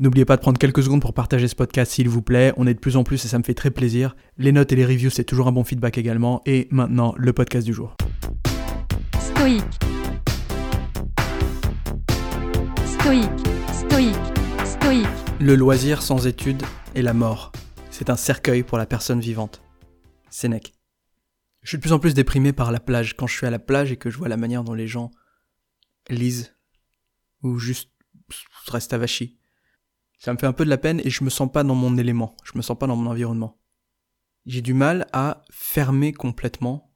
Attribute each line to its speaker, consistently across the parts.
Speaker 1: N'oubliez pas de prendre quelques secondes pour partager ce podcast s'il vous plaît. On est de plus en plus et ça me fait très plaisir. Les notes et les reviews, c'est toujours un bon feedback également. Et maintenant, le podcast du jour.
Speaker 2: Stoïque. Stoïque. Stoïque. Stoïque.
Speaker 1: Le loisir sans étude est la mort. C'est un cercueil pour la personne vivante. Sénèque. Je suis de plus en plus déprimé par la plage. Quand je suis à la plage et que je vois la manière dont les gens lisent ou juste restent avachis. Ça me fait un peu de la peine et je me sens pas dans mon élément, je me sens pas dans mon environnement. J'ai du mal à fermer complètement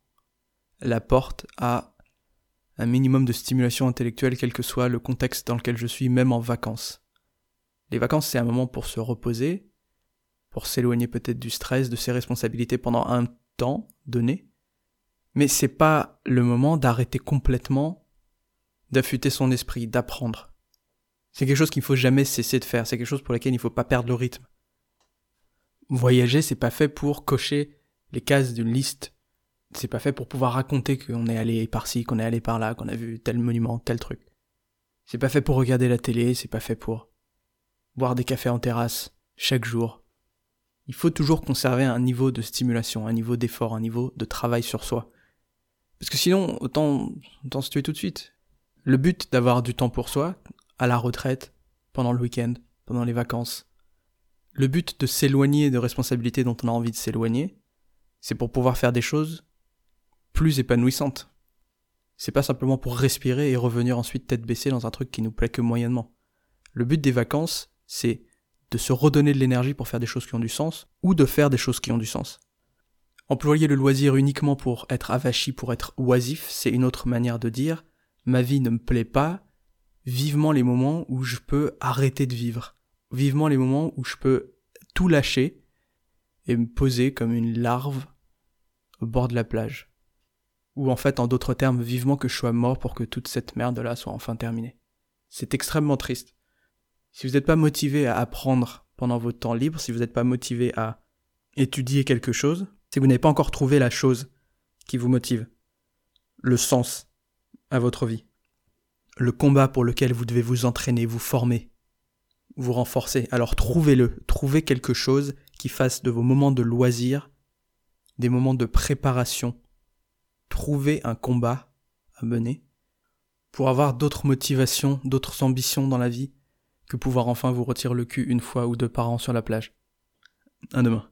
Speaker 1: la porte à un minimum de stimulation intellectuelle quel que soit le contexte dans lequel je suis, même en vacances. Les vacances, c'est un moment pour se reposer, pour s'éloigner peut-être du stress, de ses responsabilités pendant un temps donné. Mais c'est pas le moment d'arrêter complètement, d'affûter son esprit, d'apprendre. C'est quelque chose qu'il ne faut jamais cesser de faire, c'est quelque chose pour lequel il ne faut pas perdre le rythme. Voyager, c'est pas fait pour cocher les cases d'une liste. C'est pas fait pour pouvoir raconter qu'on est allé par-ci, qu'on est allé par-là, qu'on a vu tel monument, tel truc. C'est pas fait pour regarder la télé, c'est pas fait pour boire des cafés en terrasse chaque jour. Il faut toujours conserver un niveau de stimulation, un niveau d'effort, un niveau de travail sur soi. Parce que sinon, autant, autant se tuer tout de suite. Le but d'avoir du temps pour soi, à la retraite, pendant le week-end, pendant les vacances. Le but de s'éloigner de responsabilités dont on a envie de s'éloigner, c'est pour pouvoir faire des choses plus épanouissantes. C'est pas simplement pour respirer et revenir ensuite tête baissée dans un truc qui nous plaît que moyennement. Le but des vacances, c'est de se redonner de l'énergie pour faire des choses qui ont du sens, ou de faire des choses qui ont du sens. Employer le loisir uniquement pour être avachi, pour être oisif, c'est une autre manière de dire ma vie ne me plaît pas, vivement les moments où je peux arrêter de vivre, vivement les moments où je peux tout lâcher et me poser comme une larve au bord de la plage. Ou en fait, en d'autres termes, vivement que je sois mort pour que toute cette merde-là soit enfin terminée. C'est extrêmement triste. Si vous n'êtes pas motivé à apprendre pendant votre temps libre, si vous n'êtes pas motivé à étudier quelque chose, si vous n'avez pas encore trouvé la chose qui vous motive, le sens à votre vie, le combat pour lequel vous devez vous entraîner, vous former, vous renforcer. Alors trouvez-le, trouvez quelque chose qui fasse de vos moments de loisir des moments de préparation. Trouvez un combat à mener pour avoir d'autres motivations, d'autres ambitions dans la vie que pouvoir enfin vous retirer le cul une fois ou deux par an sur la plage. À demain.